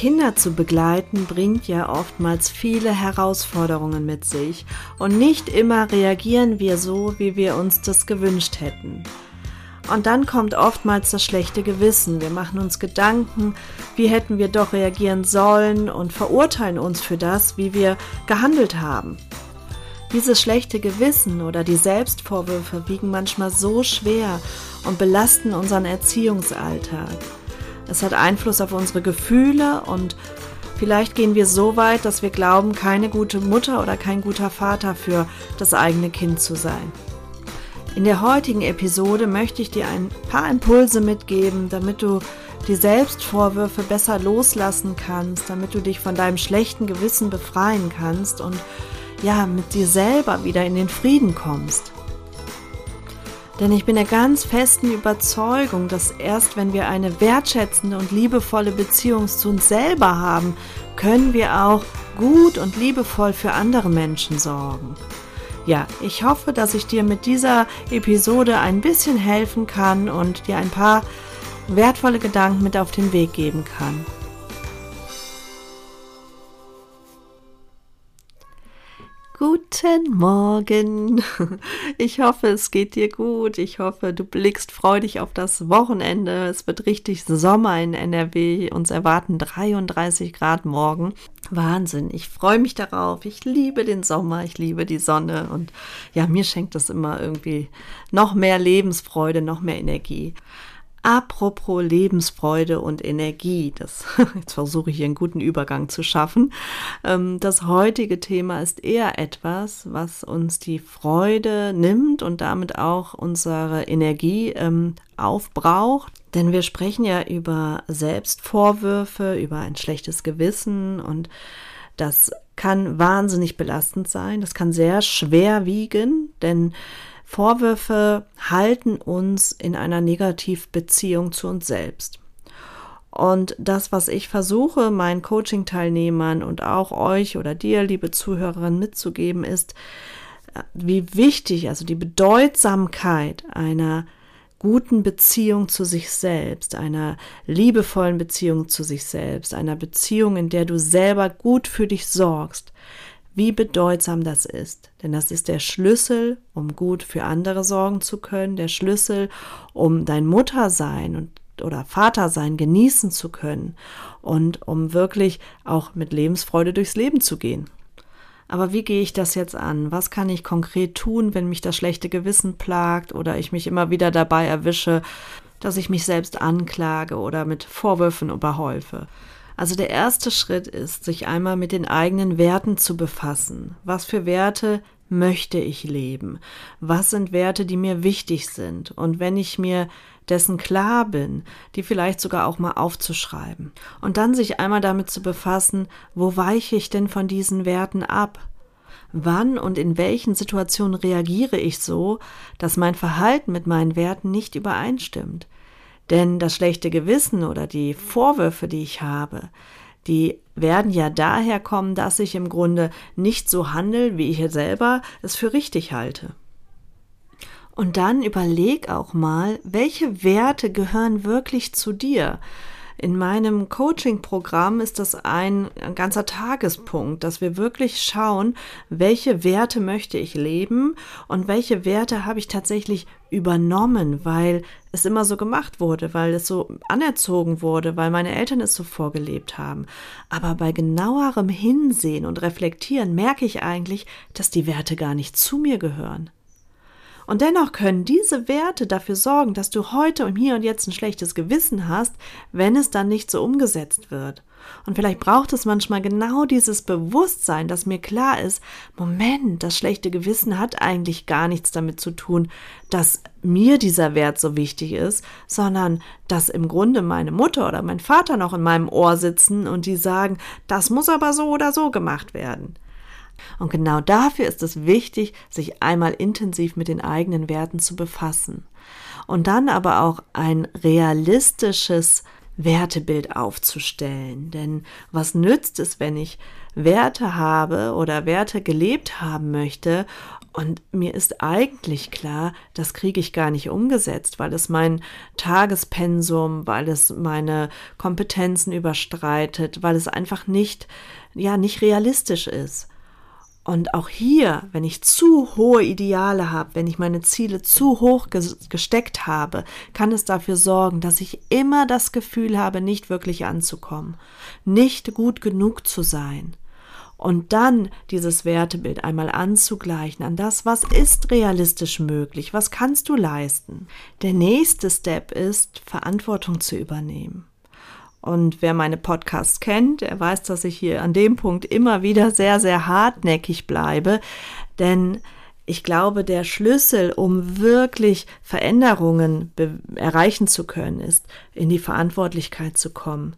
Kinder zu begleiten bringt ja oftmals viele Herausforderungen mit sich und nicht immer reagieren wir so, wie wir uns das gewünscht hätten. Und dann kommt oftmals das schlechte Gewissen. Wir machen uns Gedanken, wie hätten wir doch reagieren sollen und verurteilen uns für das, wie wir gehandelt haben. Dieses schlechte Gewissen oder die Selbstvorwürfe wiegen manchmal so schwer und belasten unseren Erziehungsalltag. Es hat Einfluss auf unsere Gefühle und vielleicht gehen wir so weit, dass wir glauben, keine gute Mutter oder kein guter Vater für das eigene Kind zu sein. In der heutigen Episode möchte ich dir ein paar Impulse mitgeben, damit du die Selbstvorwürfe besser loslassen kannst, damit du dich von deinem schlechten Gewissen befreien kannst und ja, mit dir selber wieder in den Frieden kommst. Denn ich bin der ganz festen Überzeugung, dass erst wenn wir eine wertschätzende und liebevolle Beziehung zu uns selber haben, können wir auch gut und liebevoll für andere Menschen sorgen. Ja, ich hoffe, dass ich dir mit dieser Episode ein bisschen helfen kann und dir ein paar wertvolle Gedanken mit auf den Weg geben kann. Guten Morgen. Ich hoffe, es geht dir gut. Ich hoffe, du blickst freudig auf das Wochenende. Es wird richtig Sommer in NRW. Uns erwarten 33 Grad morgen. Wahnsinn. Ich freue mich darauf. Ich liebe den Sommer. Ich liebe die Sonne. Und ja, mir schenkt das immer irgendwie noch mehr Lebensfreude, noch mehr Energie. Apropos Lebensfreude und Energie, das, jetzt versuche ich hier einen guten Übergang zu schaffen. Ähm, das heutige Thema ist eher etwas, was uns die Freude nimmt und damit auch unsere Energie ähm, aufbraucht. Denn wir sprechen ja über Selbstvorwürfe, über ein schlechtes Gewissen und das kann wahnsinnig belastend sein. Das kann sehr schwer wiegen, denn Vorwürfe halten uns in einer Negativbeziehung zu uns selbst. Und das, was ich versuche, meinen Coaching-Teilnehmern und auch euch oder dir, liebe Zuhörerin, mitzugeben, ist, wie wichtig, also die Bedeutsamkeit einer guten Beziehung zu sich selbst, einer liebevollen Beziehung zu sich selbst, einer Beziehung, in der du selber gut für dich sorgst, wie bedeutsam das ist. Denn das ist der Schlüssel, um gut für andere sorgen zu können, der Schlüssel, um dein Muttersein und oder Vatersein genießen zu können und um wirklich auch mit Lebensfreude durchs Leben zu gehen. Aber wie gehe ich das jetzt an? Was kann ich konkret tun, wenn mich das schlechte Gewissen plagt oder ich mich immer wieder dabei erwische, dass ich mich selbst anklage oder mit Vorwürfen überhäufe? Also der erste Schritt ist, sich einmal mit den eigenen Werten zu befassen. Was für Werte möchte ich leben? Was sind Werte, die mir wichtig sind? Und wenn ich mir dessen klar bin, die vielleicht sogar auch mal aufzuschreiben. Und dann sich einmal damit zu befassen, wo weiche ich denn von diesen Werten ab? Wann und in welchen Situationen reagiere ich so, dass mein Verhalten mit meinen Werten nicht übereinstimmt? Denn das schlechte Gewissen oder die Vorwürfe, die ich habe, die werden ja daher kommen, dass ich im Grunde nicht so handle, wie ich selber es für richtig halte. Und dann überleg auch mal, welche Werte gehören wirklich zu dir? In meinem Coaching-Programm ist das ein, ganzer Tagespunkt, dass wir wirklich schauen, welche Werte möchte ich leben und welche Werte habe ich tatsächlich übernommen, weil es immer so gemacht wurde, weil es so anerzogen wurde, weil meine Eltern es so vorgelebt haben. Aber bei genauerem Hinsehen und Reflektieren merke ich eigentlich, dass die Werte gar nicht zu mir gehören. Und dennoch können diese Werte dafür sorgen, dass du heute im Hier und Jetzt ein schlechtes Gewissen hast, wenn es dann nicht so umgesetzt wird. Und vielleicht braucht es manchmal genau dieses Bewusstsein, dass mir klar ist, Moment, das schlechte Gewissen hat eigentlich gar nichts damit zu tun, dass mir dieser Wert so wichtig ist, sondern dass im Grunde meine Mutter oder mein Vater noch in meinem Ohr sitzen und die sagen, das muss aber so oder so gemacht werden. Und genau dafür ist es wichtig, sich einmal intensiv mit den eigenen Werten zu befassen und dann aber auch ein realistisches Wertebild aufzustellen. Denn was nützt es, wenn ich Werte habe oder Werte gelebt haben möchte und mir ist eigentlich klar, das kriege ich gar nicht umgesetzt, weil es mein Tagespensum, weil es meine Kompetenzen überstreitet, weil es einfach nicht, ja, nicht realistisch ist. Und auch hier, wenn ich zu hohe Ideale habe, wenn ich meine Ziele zu hoch gesteckt habe, kann es dafür sorgen, dass ich immer das Gefühl habe, nicht wirklich anzukommen, nicht gut genug zu sein. Und dann dieses Wertebild einmal anzugleichen an das, was ist realistisch möglich, was kannst du leisten. Der nächste Step ist, Verantwortung zu übernehmen. Und wer meine Podcasts kennt, der weiß, dass ich hier an dem Punkt immer wieder sehr, sehr hartnäckig bleibe. Denn ich glaube, der Schlüssel, um wirklich Veränderungen erreichen zu können, ist, in die Verantwortlichkeit zu kommen.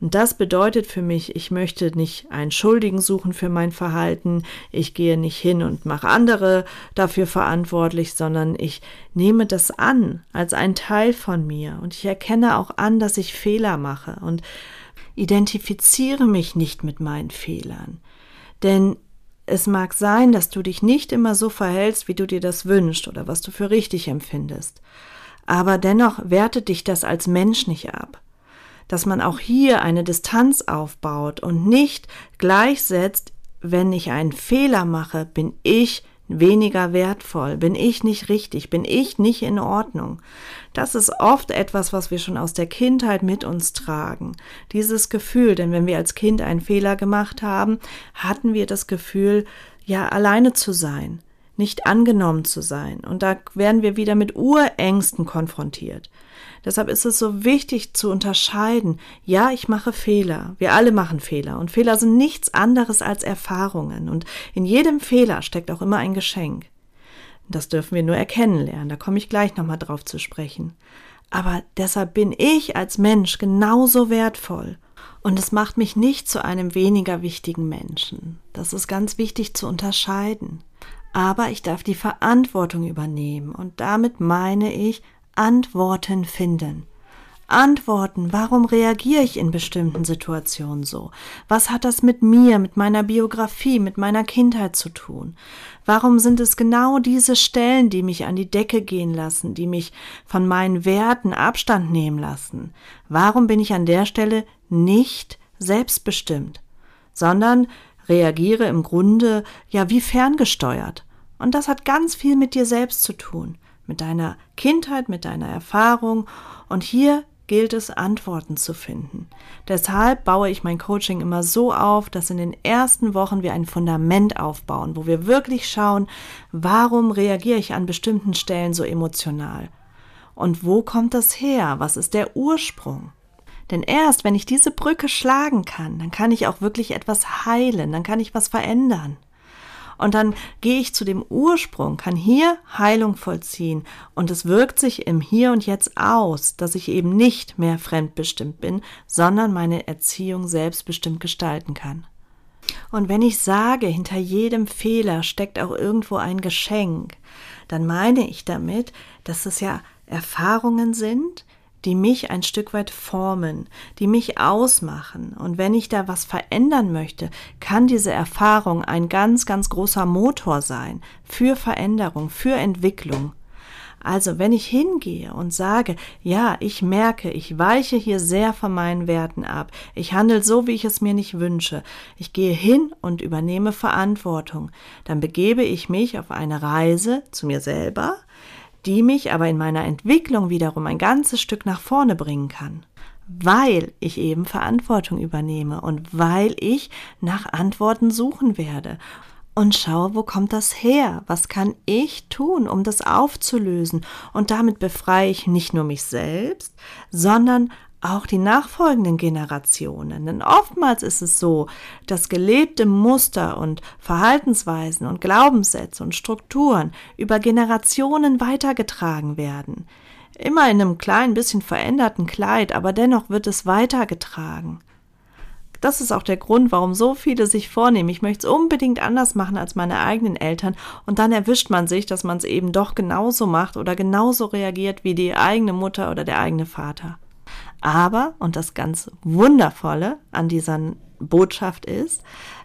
Und das bedeutet für mich, ich möchte nicht einen Schuldigen suchen für mein Verhalten, ich gehe nicht hin und mache andere dafür verantwortlich, sondern ich nehme das an als ein Teil von mir und ich erkenne auch an, dass ich Fehler mache und identifiziere mich nicht mit meinen Fehlern. Denn es mag sein, dass du dich nicht immer so verhältst, wie du dir das wünschst oder was du für richtig empfindest. Aber dennoch wertet dich das als Mensch nicht ab dass man auch hier eine Distanz aufbaut und nicht gleichsetzt, wenn ich einen Fehler mache, bin ich weniger wertvoll, bin ich nicht richtig, bin ich nicht in Ordnung. Das ist oft etwas, was wir schon aus der Kindheit mit uns tragen. Dieses Gefühl, denn wenn wir als Kind einen Fehler gemacht haben, hatten wir das Gefühl, ja, alleine zu sein, nicht angenommen zu sein. Und da werden wir wieder mit Urängsten konfrontiert. Deshalb ist es so wichtig zu unterscheiden. Ja, ich mache Fehler. Wir alle machen Fehler. Und Fehler sind nichts anderes als Erfahrungen. Und in jedem Fehler steckt auch immer ein Geschenk. Das dürfen wir nur erkennen lernen. Da komme ich gleich nochmal drauf zu sprechen. Aber deshalb bin ich als Mensch genauso wertvoll. Und es macht mich nicht zu einem weniger wichtigen Menschen. Das ist ganz wichtig zu unterscheiden. Aber ich darf die Verantwortung übernehmen. Und damit meine ich Antworten finden. Antworten, warum reagiere ich in bestimmten Situationen so? Was hat das mit mir, mit meiner Biografie, mit meiner Kindheit zu tun? Warum sind es genau diese Stellen, die mich an die Decke gehen lassen, die mich von meinen Werten Abstand nehmen lassen? Warum bin ich an der Stelle nicht selbstbestimmt, sondern reagiere im Grunde ja wie ferngesteuert? Und das hat ganz viel mit dir selbst zu tun mit deiner Kindheit, mit deiner Erfahrung. Und hier gilt es, Antworten zu finden. Deshalb baue ich mein Coaching immer so auf, dass in den ersten Wochen wir ein Fundament aufbauen, wo wir wirklich schauen, warum reagiere ich an bestimmten Stellen so emotional? Und wo kommt das her? Was ist der Ursprung? Denn erst wenn ich diese Brücke schlagen kann, dann kann ich auch wirklich etwas heilen, dann kann ich was verändern. Und dann gehe ich zu dem Ursprung, kann hier Heilung vollziehen. Und es wirkt sich im Hier und Jetzt aus, dass ich eben nicht mehr fremdbestimmt bin, sondern meine Erziehung selbstbestimmt gestalten kann. Und wenn ich sage, hinter jedem Fehler steckt auch irgendwo ein Geschenk, dann meine ich damit, dass es ja Erfahrungen sind, die mich ein Stück weit formen, die mich ausmachen. Und wenn ich da was verändern möchte, kann diese Erfahrung ein ganz, ganz großer Motor sein für Veränderung, für Entwicklung. Also wenn ich hingehe und sage, ja, ich merke, ich weiche hier sehr von meinen Werten ab, ich handle so, wie ich es mir nicht wünsche, ich gehe hin und übernehme Verantwortung, dann begebe ich mich auf eine Reise zu mir selber, die mich aber in meiner Entwicklung wiederum ein ganzes Stück nach vorne bringen kann, weil ich eben Verantwortung übernehme und weil ich nach Antworten suchen werde und schaue, wo kommt das her? Was kann ich tun, um das aufzulösen? Und damit befreie ich nicht nur mich selbst, sondern auch die nachfolgenden Generationen. Denn oftmals ist es so, dass gelebte Muster und Verhaltensweisen und Glaubenssätze und Strukturen über Generationen weitergetragen werden. Immer in einem kleinen bisschen veränderten Kleid, aber dennoch wird es weitergetragen. Das ist auch der Grund, warum so viele sich vornehmen, ich möchte es unbedingt anders machen als meine eigenen Eltern und dann erwischt man sich, dass man es eben doch genauso macht oder genauso reagiert wie die eigene Mutter oder der eigene Vater. Aber, und das ganz Wundervolle an dieser Botschaft ist,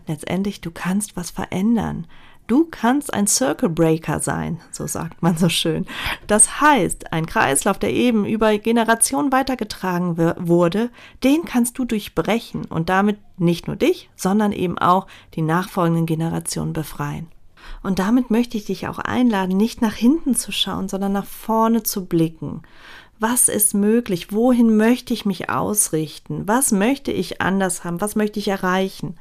letztendlich, du kannst was verändern. Du kannst ein Circle Breaker sein, so sagt man so schön. Das heißt, ein Kreislauf, der eben über Generationen weitergetragen wurde, den kannst du durchbrechen und damit nicht nur dich, sondern eben auch die nachfolgenden Generationen befreien. Und damit möchte ich dich auch einladen, nicht nach hinten zu schauen, sondern nach vorne zu blicken. Was ist möglich? Wohin möchte ich mich ausrichten? Was möchte ich anders haben? Was möchte ich erreichen?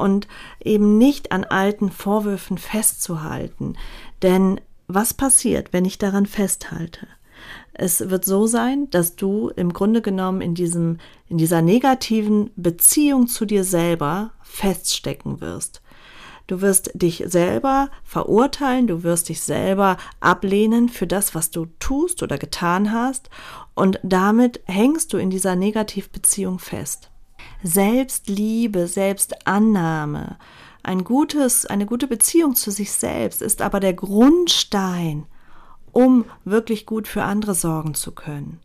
und eben nicht an alten Vorwürfen festzuhalten. Denn was passiert, wenn ich daran festhalte? Es wird so sein, dass du im Grunde genommen in diesem, in dieser negativen Beziehung zu dir selber feststecken wirst. Du wirst dich selber verurteilen, du wirst dich selber ablehnen für das, was du tust oder getan hast, und damit hängst du in dieser Negativbeziehung fest. Selbstliebe, Selbstannahme, ein gutes, eine gute Beziehung zu sich selbst ist aber der Grundstein, um wirklich gut für andere sorgen zu können.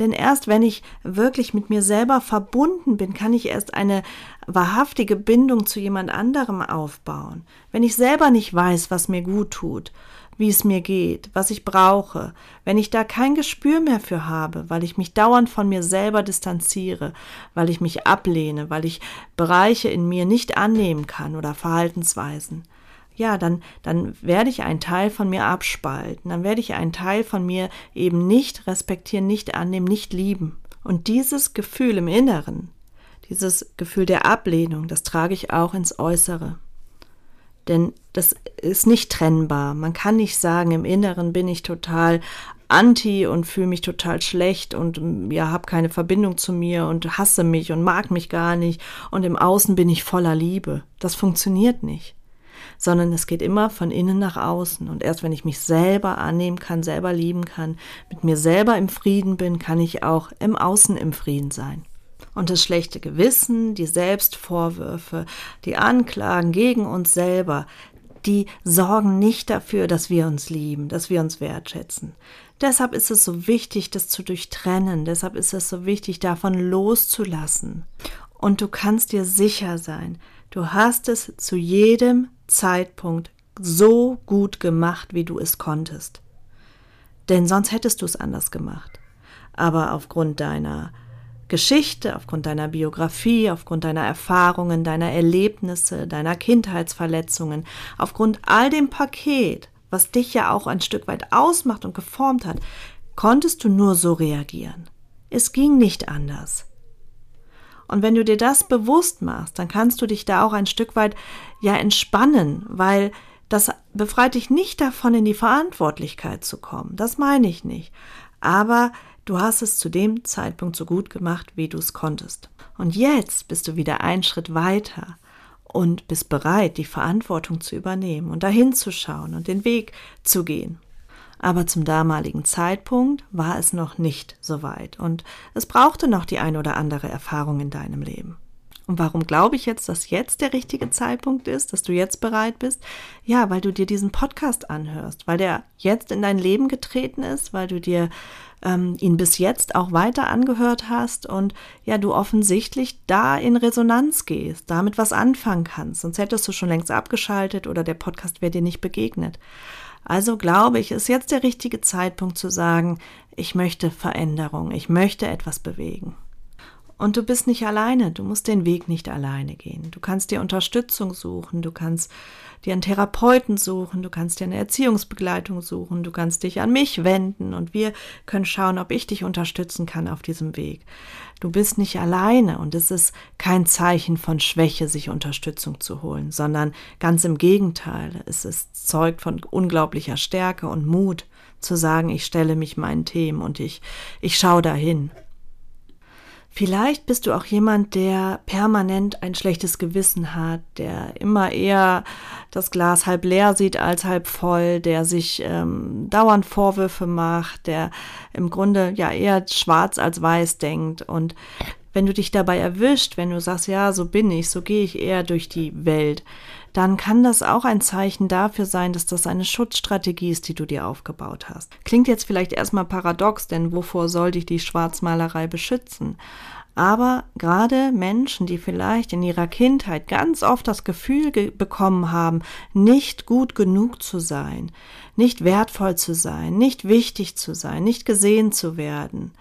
Denn erst wenn ich wirklich mit mir selber verbunden bin, kann ich erst eine wahrhaftige Bindung zu jemand anderem aufbauen. Wenn ich selber nicht weiß, was mir gut tut wie es mir geht, was ich brauche, wenn ich da kein Gespür mehr für habe, weil ich mich dauernd von mir selber distanziere, weil ich mich ablehne, weil ich Bereiche in mir nicht annehmen kann oder Verhaltensweisen, ja, dann, dann werde ich einen Teil von mir abspalten, dann werde ich einen Teil von mir eben nicht respektieren, nicht annehmen, nicht lieben. Und dieses Gefühl im Inneren, dieses Gefühl der Ablehnung, das trage ich auch ins Äußere. Denn das ist nicht trennbar. Man kann nicht sagen, im Inneren bin ich total anti und fühle mich total schlecht und ja, habe keine Verbindung zu mir und hasse mich und mag mich gar nicht und im Außen bin ich voller Liebe. Das funktioniert nicht. Sondern es geht immer von innen nach außen. Und erst wenn ich mich selber annehmen kann, selber lieben kann, mit mir selber im Frieden bin, kann ich auch im Außen im Frieden sein. Und das schlechte Gewissen, die Selbstvorwürfe, die Anklagen gegen uns selber, die sorgen nicht dafür, dass wir uns lieben, dass wir uns wertschätzen. Deshalb ist es so wichtig, das zu durchtrennen. Deshalb ist es so wichtig, davon loszulassen. Und du kannst dir sicher sein, du hast es zu jedem Zeitpunkt so gut gemacht, wie du es konntest. Denn sonst hättest du es anders gemacht. Aber aufgrund deiner Geschichte, aufgrund deiner Biografie, aufgrund deiner Erfahrungen, deiner Erlebnisse, deiner Kindheitsverletzungen, aufgrund all dem Paket, was dich ja auch ein Stück weit ausmacht und geformt hat, konntest du nur so reagieren. Es ging nicht anders. Und wenn du dir das bewusst machst, dann kannst du dich da auch ein Stück weit ja entspannen, weil das befreit dich nicht davon, in die Verantwortlichkeit zu kommen. Das meine ich nicht. Aber Du hast es zu dem Zeitpunkt so gut gemacht, wie du es konntest. Und jetzt bist du wieder einen Schritt weiter und bist bereit, die Verantwortung zu übernehmen und dahin zu schauen und den Weg zu gehen. Aber zum damaligen Zeitpunkt war es noch nicht so weit und es brauchte noch die ein oder andere Erfahrung in deinem Leben. Und warum glaube ich jetzt, dass jetzt der richtige Zeitpunkt ist, dass du jetzt bereit bist? Ja, weil du dir diesen Podcast anhörst, weil der jetzt in dein Leben getreten ist, weil du dir ähm, ihn bis jetzt auch weiter angehört hast und ja, du offensichtlich da in Resonanz gehst, damit was anfangen kannst. Sonst hättest du schon längst abgeschaltet oder der Podcast wäre dir nicht begegnet. Also glaube ich, ist jetzt der richtige Zeitpunkt zu sagen, ich möchte Veränderung, ich möchte etwas bewegen. Und du bist nicht alleine, du musst den Weg nicht alleine gehen. Du kannst dir Unterstützung suchen, du kannst dir einen Therapeuten suchen, du kannst dir eine Erziehungsbegleitung suchen, du kannst dich an mich wenden und wir können schauen, ob ich dich unterstützen kann auf diesem Weg. Du bist nicht alleine und es ist kein Zeichen von Schwäche, sich Unterstützung zu holen, sondern ganz im Gegenteil. Es ist zeugt von unglaublicher Stärke und Mut zu sagen, ich stelle mich meinen Themen und ich, ich schaue dahin. Vielleicht bist du auch jemand, der permanent ein schlechtes Gewissen hat, der immer eher das Glas halb leer sieht als halb voll, der sich ähm, dauernd Vorwürfe macht, der im Grunde ja eher schwarz als weiß denkt. Und wenn du dich dabei erwischt, wenn du sagst, ja, so bin ich, so gehe ich eher durch die Welt, dann kann das auch ein Zeichen dafür sein, dass das eine Schutzstrategie ist, die du dir aufgebaut hast. Klingt jetzt vielleicht erstmal paradox, denn wovor soll dich die Schwarzmalerei beschützen? Aber gerade Menschen, die vielleicht in ihrer Kindheit ganz oft das Gefühl bekommen haben, nicht gut genug zu sein, nicht wertvoll zu sein, nicht wichtig zu sein, nicht gesehen zu werden,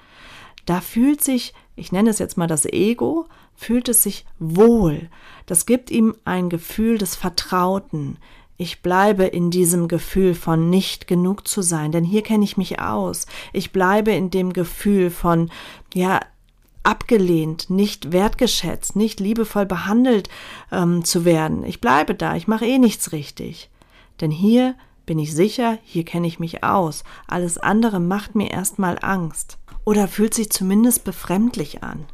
da fühlt sich, ich nenne es jetzt mal das Ego, fühlt es sich wohl. Das gibt ihm ein Gefühl des Vertrauten. Ich bleibe in diesem Gefühl von nicht genug zu sein, denn hier kenne ich mich aus. Ich bleibe in dem Gefühl von, ja, abgelehnt, nicht wertgeschätzt, nicht liebevoll behandelt ähm, zu werden. Ich bleibe da, ich mache eh nichts richtig. Denn hier bin ich sicher, hier kenne ich mich aus. Alles andere macht mir erstmal Angst oder fühlt sich zumindest befremdlich an.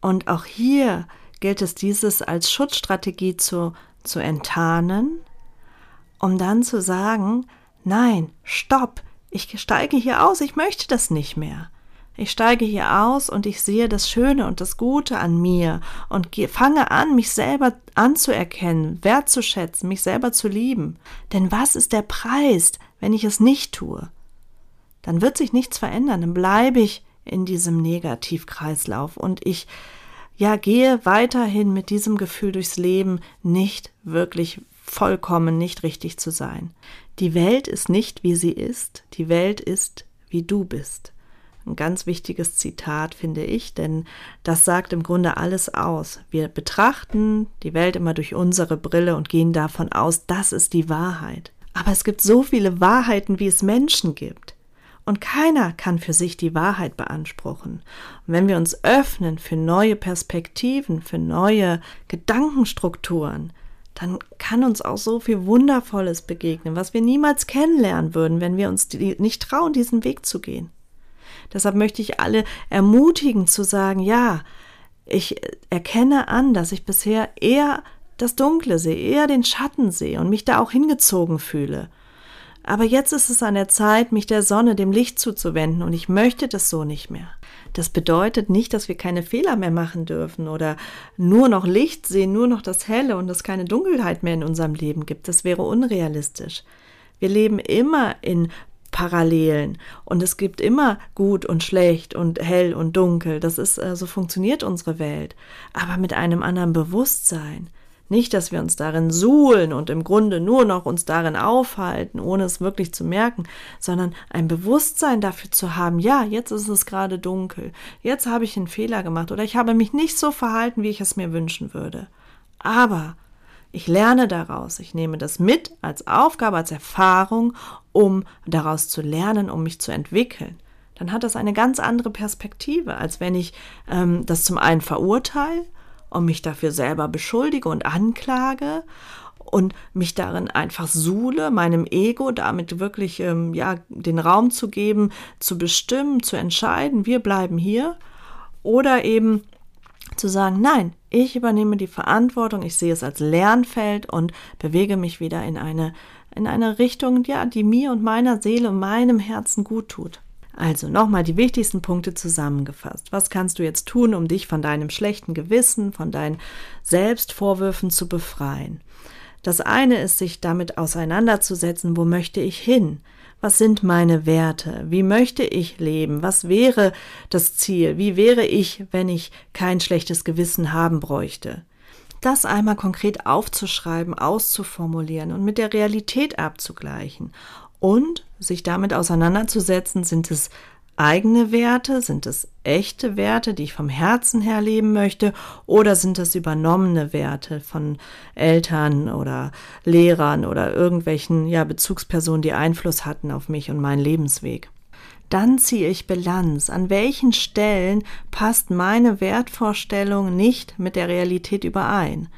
Und auch hier gilt es, dieses als Schutzstrategie zu, zu enttarnen, um dann zu sagen, nein, stopp, ich steige hier aus, ich möchte das nicht mehr. Ich steige hier aus und ich sehe das Schöne und das Gute an mir und fange an, mich selber anzuerkennen, wertzuschätzen, mich selber zu lieben. Denn was ist der Preis, wenn ich es nicht tue? Dann wird sich nichts verändern, dann bleibe ich in diesem Negativkreislauf und ich ja gehe weiterhin mit diesem Gefühl durchs Leben, nicht wirklich vollkommen nicht richtig zu sein. Die Welt ist nicht wie sie ist, die Welt ist wie du bist. Ein ganz wichtiges Zitat finde ich, denn das sagt im Grunde alles aus. Wir betrachten die Welt immer durch unsere Brille und gehen davon aus, das ist die Wahrheit. Aber es gibt so viele Wahrheiten, wie es Menschen gibt. Und keiner kann für sich die Wahrheit beanspruchen. Und wenn wir uns öffnen für neue Perspektiven, für neue Gedankenstrukturen, dann kann uns auch so viel Wundervolles begegnen, was wir niemals kennenlernen würden, wenn wir uns nicht trauen, diesen Weg zu gehen. Deshalb möchte ich alle ermutigen zu sagen, ja, ich erkenne an, dass ich bisher eher das Dunkle sehe, eher den Schatten sehe und mich da auch hingezogen fühle. Aber jetzt ist es an der Zeit, mich der Sonne, dem Licht zuzuwenden, und ich möchte das so nicht mehr. Das bedeutet nicht, dass wir keine Fehler mehr machen dürfen oder nur noch Licht sehen, nur noch das Helle und es keine Dunkelheit mehr in unserem Leben gibt. Das wäre unrealistisch. Wir leben immer in Parallelen und es gibt immer gut und schlecht und hell und dunkel. Das ist äh, so funktioniert unsere Welt, aber mit einem anderen Bewusstsein. Nicht, dass wir uns darin suhlen und im Grunde nur noch uns darin aufhalten, ohne es wirklich zu merken, sondern ein Bewusstsein dafür zu haben, ja, jetzt ist es gerade dunkel, jetzt habe ich einen Fehler gemacht oder ich habe mich nicht so verhalten, wie ich es mir wünschen würde. Aber ich lerne daraus, ich nehme das mit als Aufgabe, als Erfahrung, um daraus zu lernen, um mich zu entwickeln dann hat das eine ganz andere Perspektive, als wenn ich ähm, das zum einen verurteile und mich dafür selber beschuldige und anklage und mich darin einfach suhle, meinem Ego damit wirklich ähm, ja den Raum zu geben, zu bestimmen, zu entscheiden, wir bleiben hier. Oder eben zu sagen, nein, ich übernehme die Verantwortung, ich sehe es als Lernfeld und bewege mich wieder in eine in eine Richtung, ja, die mir und meiner Seele und meinem Herzen gut tut. Also nochmal die wichtigsten Punkte zusammengefasst. Was kannst du jetzt tun, um dich von deinem schlechten Gewissen, von deinen Selbstvorwürfen zu befreien? Das eine ist, sich damit auseinanderzusetzen, wo möchte ich hin? Was sind meine Werte? Wie möchte ich leben? Was wäre das Ziel? Wie wäre ich, wenn ich kein schlechtes Gewissen haben bräuchte? Das einmal konkret aufzuschreiben, auszuformulieren und mit der Realität abzugleichen und sich damit auseinanderzusetzen, sind es eigene Werte, sind es echte Werte, die ich vom Herzen her leben möchte, oder sind es übernommene Werte von Eltern oder Lehrern oder irgendwelchen ja, Bezugspersonen, die Einfluss hatten auf mich und meinen Lebensweg. Dann ziehe ich Bilanz. An welchen Stellen passt meine Wertvorstellung nicht mit der Realität überein?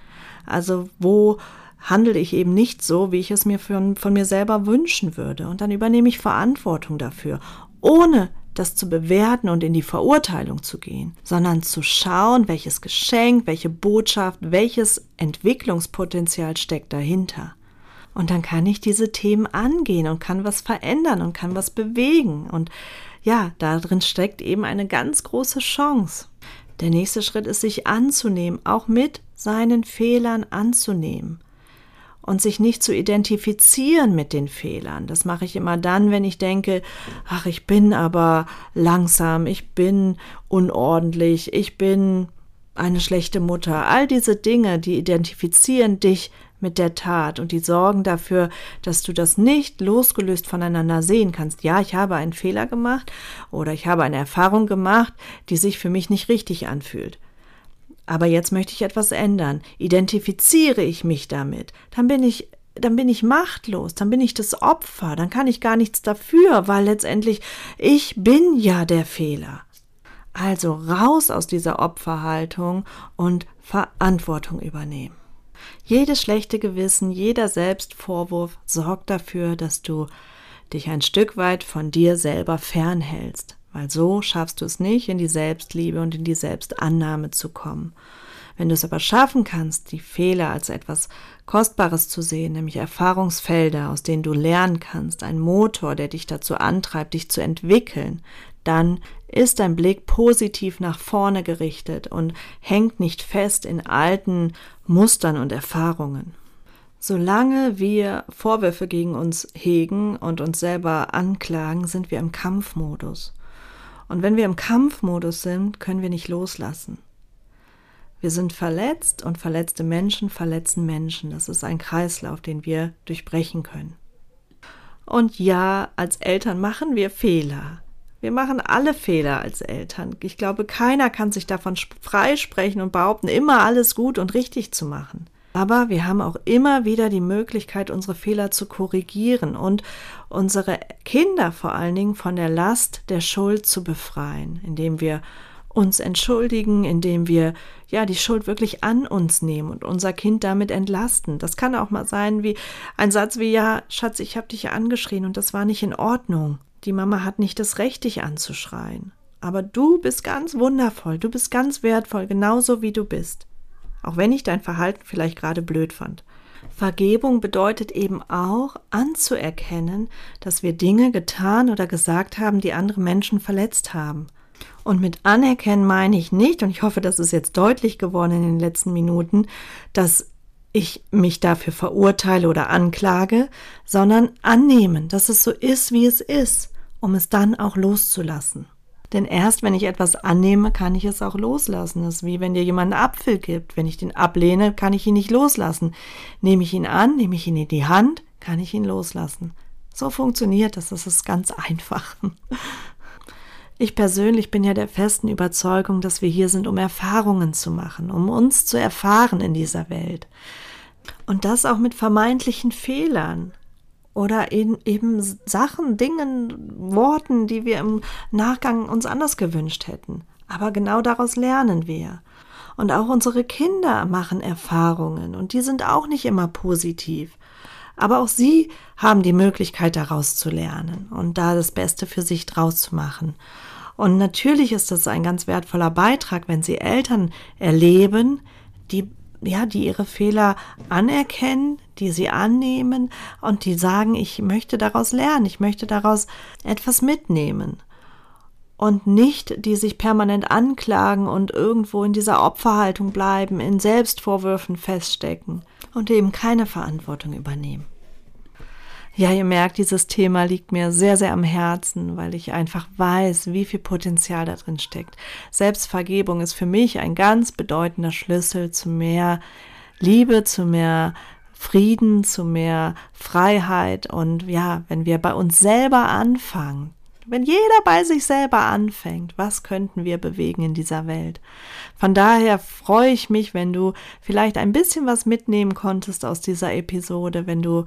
Also wo handle ich eben nicht so, wie ich es mir von, von mir selber wünschen würde. Und dann übernehme ich Verantwortung dafür, ohne das zu bewerten und in die Verurteilung zu gehen, sondern zu schauen, welches Geschenk, welche Botschaft, welches Entwicklungspotenzial steckt dahinter. Und dann kann ich diese Themen angehen und kann was verändern und kann was bewegen. Und ja, darin steckt eben eine ganz große Chance. Der nächste Schritt ist, sich anzunehmen, auch mit seinen Fehlern anzunehmen und sich nicht zu identifizieren mit den Fehlern. Das mache ich immer dann, wenn ich denke, ach, ich bin aber langsam, ich bin unordentlich, ich bin eine schlechte Mutter. All diese Dinge, die identifizieren dich mit der Tat und die sorgen dafür, dass du das nicht losgelöst voneinander sehen kannst. Ja, ich habe einen Fehler gemacht oder ich habe eine Erfahrung gemacht, die sich für mich nicht richtig anfühlt. Aber jetzt möchte ich etwas ändern. Identifiziere ich mich damit, dann bin ich dann bin ich machtlos, dann bin ich das Opfer, dann kann ich gar nichts dafür, weil letztendlich ich bin ja der Fehler. Also raus aus dieser Opferhaltung und Verantwortung übernehmen. Jedes schlechte Gewissen, jeder Selbstvorwurf sorgt dafür, dass du dich ein Stück weit von dir selber fernhältst weil so schaffst du es nicht, in die Selbstliebe und in die Selbstannahme zu kommen. Wenn du es aber schaffen kannst, die Fehler als etwas Kostbares zu sehen, nämlich Erfahrungsfelder, aus denen du lernen kannst, ein Motor, der dich dazu antreibt, dich zu entwickeln, dann ist dein Blick positiv nach vorne gerichtet und hängt nicht fest in alten Mustern und Erfahrungen. Solange wir Vorwürfe gegen uns hegen und uns selber anklagen, sind wir im Kampfmodus. Und wenn wir im Kampfmodus sind, können wir nicht loslassen. Wir sind verletzt und verletzte Menschen verletzen Menschen. Das ist ein Kreislauf, den wir durchbrechen können. Und ja, als Eltern machen wir Fehler. Wir machen alle Fehler als Eltern. Ich glaube, keiner kann sich davon freisprechen und behaupten, immer alles gut und richtig zu machen. Aber wir haben auch immer wieder die Möglichkeit, unsere Fehler zu korrigieren und unsere Kinder vor allen Dingen von der Last der Schuld zu befreien, indem wir uns entschuldigen, indem wir ja die Schuld wirklich an uns nehmen und unser Kind damit entlasten. Das kann auch mal sein wie ein Satz wie ja, Schatz, ich habe dich angeschrien und das war nicht in Ordnung. Die Mama hat nicht das Recht, dich anzuschreien. Aber du bist ganz wundervoll, du bist ganz wertvoll, genauso wie du bist auch wenn ich dein Verhalten vielleicht gerade blöd fand. Vergebung bedeutet eben auch anzuerkennen, dass wir Dinge getan oder gesagt haben, die andere Menschen verletzt haben. Und mit anerkennen meine ich nicht, und ich hoffe, das ist jetzt deutlich geworden in den letzten Minuten, dass ich mich dafür verurteile oder anklage, sondern annehmen, dass es so ist, wie es ist, um es dann auch loszulassen. Denn erst wenn ich etwas annehme, kann ich es auch loslassen. Das ist wie wenn dir jemand einen Apfel gibt. Wenn ich den ablehne, kann ich ihn nicht loslassen. Nehme ich ihn an, nehme ich ihn in die Hand, kann ich ihn loslassen. So funktioniert das. Das ist ganz einfach. Ich persönlich bin ja der festen Überzeugung, dass wir hier sind, um Erfahrungen zu machen, um uns zu erfahren in dieser Welt. Und das auch mit vermeintlichen Fehlern oder in eben Sachen, Dingen, Worten, die wir im Nachgang uns anders gewünscht hätten. Aber genau daraus lernen wir. Und auch unsere Kinder machen Erfahrungen und die sind auch nicht immer positiv. Aber auch sie haben die Möglichkeit daraus zu lernen und da das Beste für sich draus zu machen. Und natürlich ist das ein ganz wertvoller Beitrag, wenn sie Eltern erleben, die ja, die ihre Fehler anerkennen, die sie annehmen und die sagen, ich möchte daraus lernen, ich möchte daraus etwas mitnehmen. Und nicht, die sich permanent anklagen und irgendwo in dieser Opferhaltung bleiben, in Selbstvorwürfen feststecken und eben keine Verantwortung übernehmen. Ja, ihr merkt, dieses Thema liegt mir sehr, sehr am Herzen, weil ich einfach weiß, wie viel Potenzial da drin steckt. Selbstvergebung ist für mich ein ganz bedeutender Schlüssel zu mehr Liebe, zu mehr Frieden, zu mehr Freiheit. Und ja, wenn wir bei uns selber anfangen, wenn jeder bei sich selber anfängt, was könnten wir bewegen in dieser Welt? Von daher freue ich mich, wenn du vielleicht ein bisschen was mitnehmen konntest aus dieser Episode, wenn du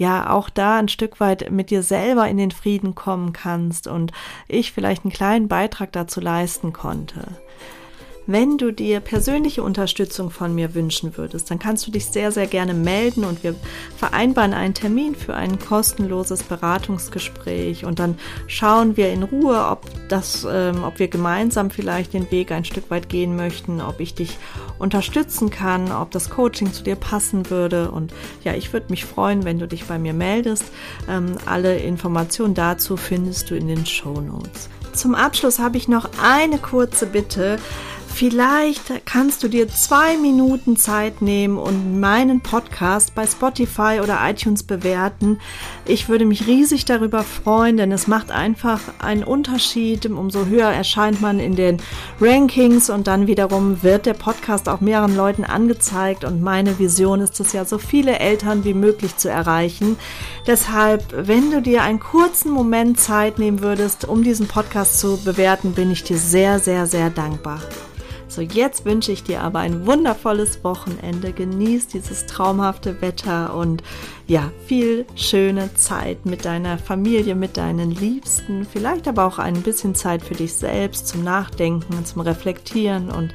ja auch da ein Stück weit mit dir selber in den Frieden kommen kannst und ich vielleicht einen kleinen Beitrag dazu leisten konnte. Wenn du dir persönliche Unterstützung von mir wünschen würdest, dann kannst du dich sehr, sehr gerne melden und wir vereinbaren einen Termin für ein kostenloses Beratungsgespräch und dann schauen wir in Ruhe, ob das, ähm, ob wir gemeinsam vielleicht den Weg ein Stück weit gehen möchten, ob ich dich unterstützen kann, ob das Coaching zu dir passen würde und ja, ich würde mich freuen, wenn du dich bei mir meldest. Ähm, alle Informationen dazu findest du in den Show Notes. Zum Abschluss habe ich noch eine kurze Bitte. Vielleicht kannst du dir zwei Minuten Zeit nehmen und meinen Podcast bei Spotify oder iTunes bewerten. Ich würde mich riesig darüber freuen, denn es macht einfach einen Unterschied. Umso höher erscheint man in den Rankings und dann wiederum wird der Podcast auch mehreren Leuten angezeigt. Und meine Vision ist es ja, so viele Eltern wie möglich zu erreichen. Deshalb, wenn du dir einen kurzen Moment Zeit nehmen würdest, um diesen Podcast zu bewerten, bin ich dir sehr, sehr, sehr dankbar. So, jetzt wünsche ich dir aber ein wundervolles Wochenende. Genieß dieses traumhafte Wetter und ja, viel schöne Zeit mit deiner Familie, mit deinen Liebsten. Vielleicht aber auch ein bisschen Zeit für dich selbst zum Nachdenken, zum Reflektieren und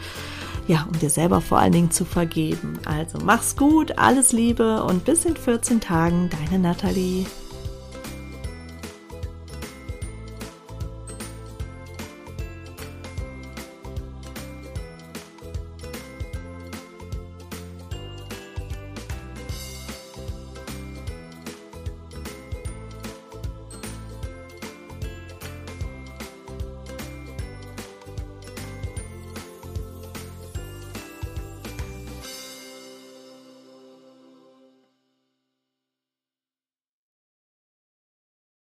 ja, um dir selber vor allen Dingen zu vergeben. Also mach's gut, alles Liebe und bis in 14 Tagen, deine Nathalie.